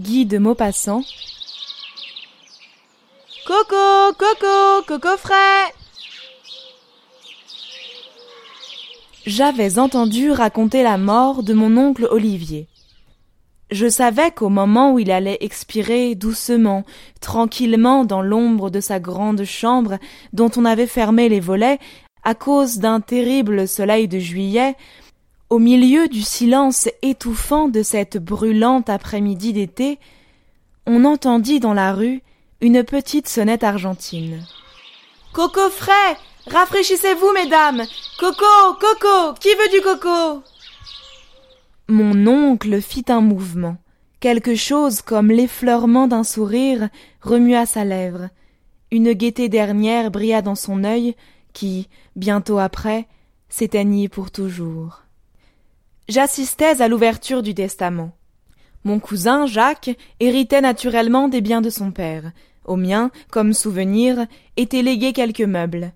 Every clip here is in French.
Guy de Maupassant. Coco, coco, coco frais. J'avais entendu raconter la mort de mon oncle Olivier. Je savais qu'au moment où il allait expirer doucement, tranquillement dans l'ombre de sa grande chambre dont on avait fermé les volets à cause d'un terrible soleil de juillet, au milieu du silence étouffant de cette brûlante après-midi d'été, on entendit dans la rue une petite sonnette argentine. Coco frais. Rafraîchissez-vous, mesdames. Coco. Coco. Qui veut du coco? Mon oncle fit un mouvement. Quelque chose comme l'effleurement d'un sourire remua sa lèvre. Une gaieté dernière brilla dans son œil, qui, bientôt après, s'éteignit pour toujours. J'assistais à l'ouverture du testament. Mon cousin, Jacques, héritait naturellement des biens de son père. Au mien, comme souvenir, étaient légués quelques meubles.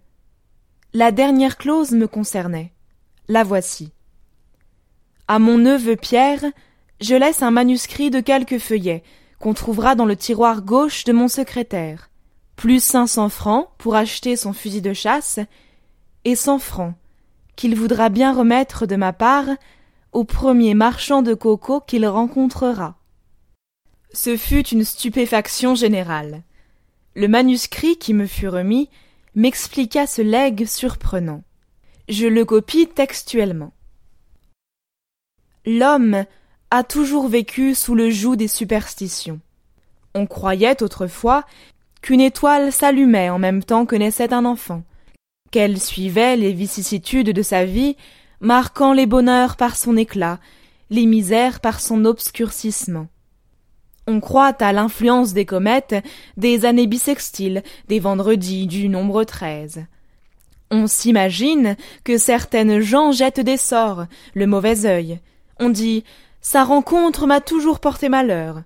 La dernière clause me concernait. La voici. À mon neveu Pierre, je laisse un manuscrit de quelques feuillets qu'on trouvera dans le tiroir gauche de mon secrétaire, plus cinq cents francs pour acheter son fusil de chasse, et cent francs qu'il voudra bien remettre de ma part au premier marchand de coco qu'il rencontrera. Ce fut une stupéfaction générale. Le manuscrit qui me fut remis m'expliqua ce legs surprenant. Je le copie textuellement. L'homme a toujours vécu sous le joug des superstitions. On croyait autrefois qu'une étoile s'allumait en même temps que naissait un enfant, qu'elle suivait les vicissitudes de sa vie marquant les bonheurs par son éclat, les misères par son obscurcissement. On croit à l'influence des comètes, des années bissextiles, des vendredis du nombre treize. On s'imagine que certaines gens jettent des sorts, le mauvais œil. On dit Sa rencontre m'a toujours porté malheur.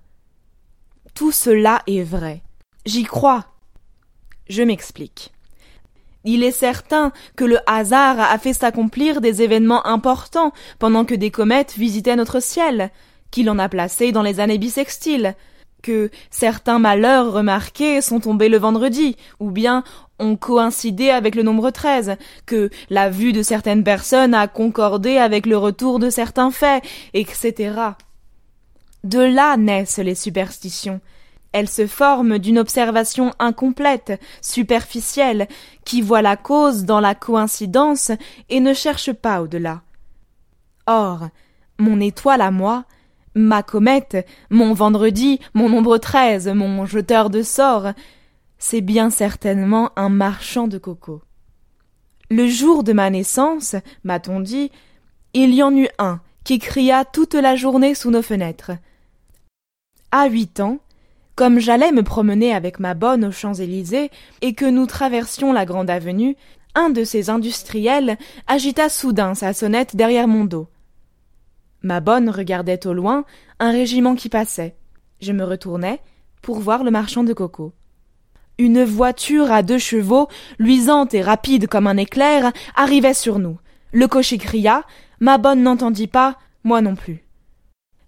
Tout cela est vrai. J'y crois. Je m'explique. Il est certain que le hasard a fait s'accomplir des événements importants pendant que des comètes visitaient notre ciel, qu'il en a placé dans les années bissextiles, que certains malheurs remarqués sont tombés le vendredi, ou bien ont coïncidé avec le nombre treize, que la vue de certaines personnes a concordé avec le retour de certains faits, etc. De là naissent les superstitions, elle se forme d'une observation incomplète, superficielle, qui voit la cause dans la coïncidence et ne cherche pas au-delà. Or, mon étoile à moi, ma comète, mon vendredi, mon nombre treize, mon jeteur de sorts, c'est bien certainement un marchand de coco. Le jour de ma naissance, m'a-t-on dit, il y en eut un qui cria toute la journée sous nos fenêtres. À huit ans, comme j'allais me promener avec ma bonne aux Champs-Élysées et que nous traversions la grande avenue, un de ces industriels agita soudain sa sonnette derrière mon dos. Ma bonne regardait au loin un régiment qui passait. Je me retournai pour voir le marchand de coco. Une voiture à deux chevaux, luisante et rapide comme un éclair, arrivait sur nous. Le cocher cria, ma bonne n'entendit pas, moi non plus.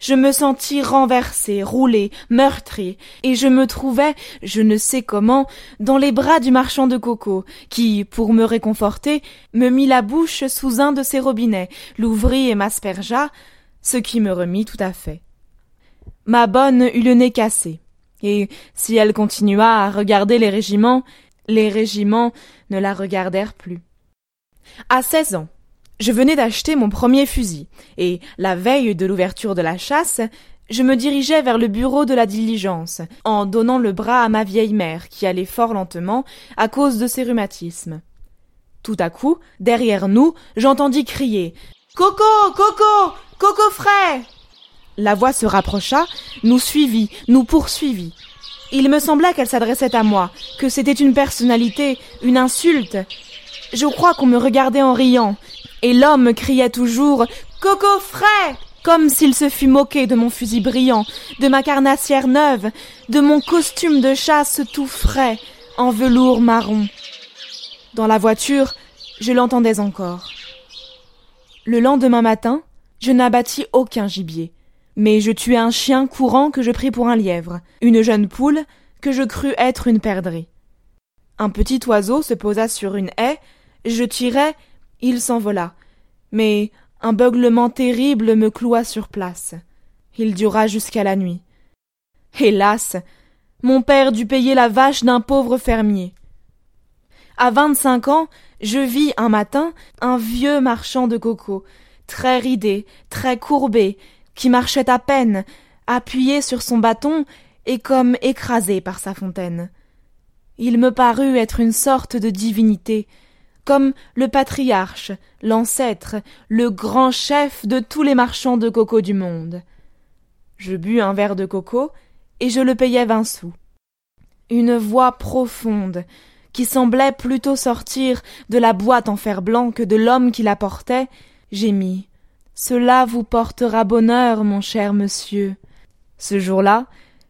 Je me sentis renversé, roulé, meurtri, et je me trouvais, je ne sais comment, dans les bras du marchand de coco, qui, pour me réconforter, me mit la bouche sous un de ses robinets, l'ouvrit et m'aspergea, ce qui me remit tout à fait. Ma bonne eut le nez cassé, et si elle continua à regarder les régiments, les régiments ne la regardèrent plus. À seize ans, je venais d'acheter mon premier fusil, et, la veille de l'ouverture de la chasse, je me dirigeais vers le bureau de la diligence, en donnant le bras à ma vieille mère, qui allait fort lentement, à cause de ses rhumatismes. Tout à coup, derrière nous, j'entendis crier Coco. Coco. Coco frais. La voix se rapprocha, nous suivit, nous poursuivit. Il me sembla qu'elle s'adressait à moi, que c'était une personnalité, une insulte. Je crois qu'on me regardait en riant, et l'homme criait toujours Coco frais comme s'il se fût moqué de mon fusil brillant, de ma carnassière neuve, de mon costume de chasse tout frais, en velours marron. Dans la voiture, je l'entendais encore. Le lendemain matin, je n'abattis aucun gibier. Mais je tuai un chien courant que je pris pour un lièvre, une jeune poule que je crus être une perdrix. Un petit oiseau se posa sur une haie, je tirai, il s'envola. Mais un beuglement terrible me cloua sur place. Il dura jusqu'à la nuit. Hélas. Mon père dut payer la vache d'un pauvre fermier. À vingt-cinq ans, je vis un matin un vieux marchand de coco, très ridé, très courbé, qui marchait à peine, appuyé sur son bâton et comme écrasé par sa fontaine. Il me parut être une sorte de divinité, comme le patriarche, l'ancêtre, le grand chef de tous les marchands de coco du monde. Je bus un verre de coco, et je le payai vingt sous. Une voix profonde, qui semblait plutôt sortir de la boîte en fer blanc que de l'homme qui la portait, gémit. Cela vous portera bonheur, mon cher monsieur. Ce jour-là,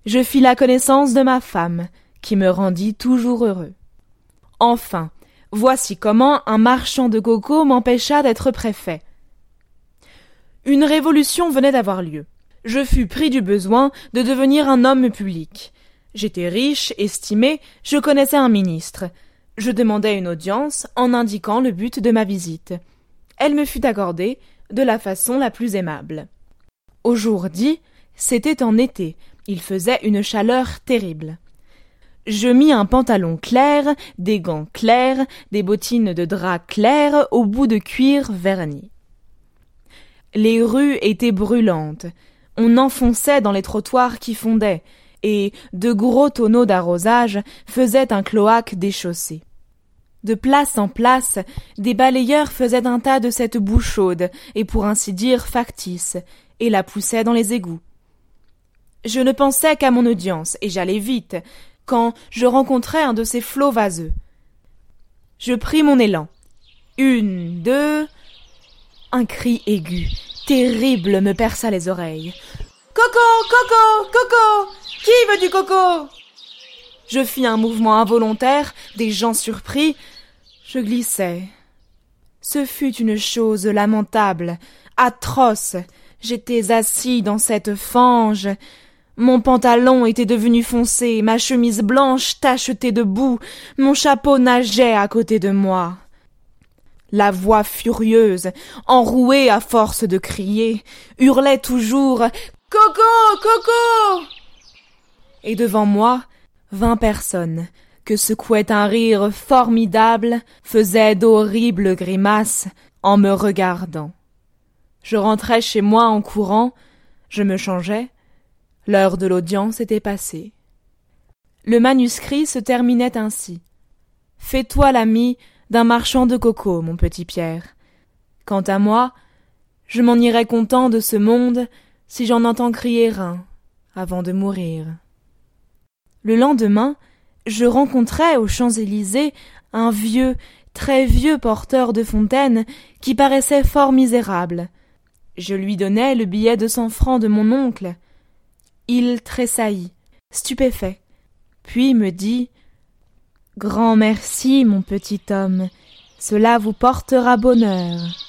je fis la connaissance de ma femme, qui me rendit toujours heureux. Enfin, voici comment un marchand de coco m'empêcha d'être préfet. Une révolution venait d'avoir lieu. Je fus pris du besoin de devenir un homme public. J'étais riche, estimé, je connaissais un ministre. Je demandai une audience en indiquant le but de ma visite. Elle me fut accordée de la façon la plus aimable. Au jour dit, c'était en été, il faisait une chaleur terrible. Je mis un pantalon clair, des gants clairs, des bottines de drap clair au bout de cuir verni. Les rues étaient brûlantes. On enfonçait dans les trottoirs qui fondaient, et de gros tonneaux d'arrosage faisaient un cloaque déchaussé. De place en place, des balayeurs faisaient un tas de cette boue chaude, et pour ainsi dire factice, et la poussaient dans les égouts. Je ne pensais qu'à mon audience, et j'allais vite, quand je rencontrai un de ces flots vaseux. Je pris mon élan. Une, deux. Un cri aigu, terrible, me perça les oreilles. Coco, coco, coco. Qui veut du coco? Je fis un mouvement involontaire, des gens surpris. Je glissai. Ce fut une chose lamentable, atroce. J'étais assis dans cette fange. Mon pantalon était devenu foncé, ma chemise blanche tachetée de boue, mon chapeau nageait à côté de moi. La voix furieuse, enrouée à force de crier, hurlait toujours Coco. Coco. Et devant moi, vingt personnes, que secouait un rire formidable, faisaient d'horribles grimaces en me regardant. Je rentrai chez moi en courant, je me changeai, L'heure de l'audience était passée. Le manuscrit se terminait ainsi. Fais-toi l'ami d'un marchand de coco, mon petit Pierre. Quant à moi, je m'en irai content de ce monde si j'en entends crier un avant de mourir. Le lendemain, je rencontrai aux Champs-Élysées un vieux, très vieux porteur de fontaine qui paraissait fort misérable. Je lui donnai le billet de cent francs de mon oncle. Il tressaillit, stupéfait, puis me dit Grand merci, mon petit homme, cela vous portera bonheur.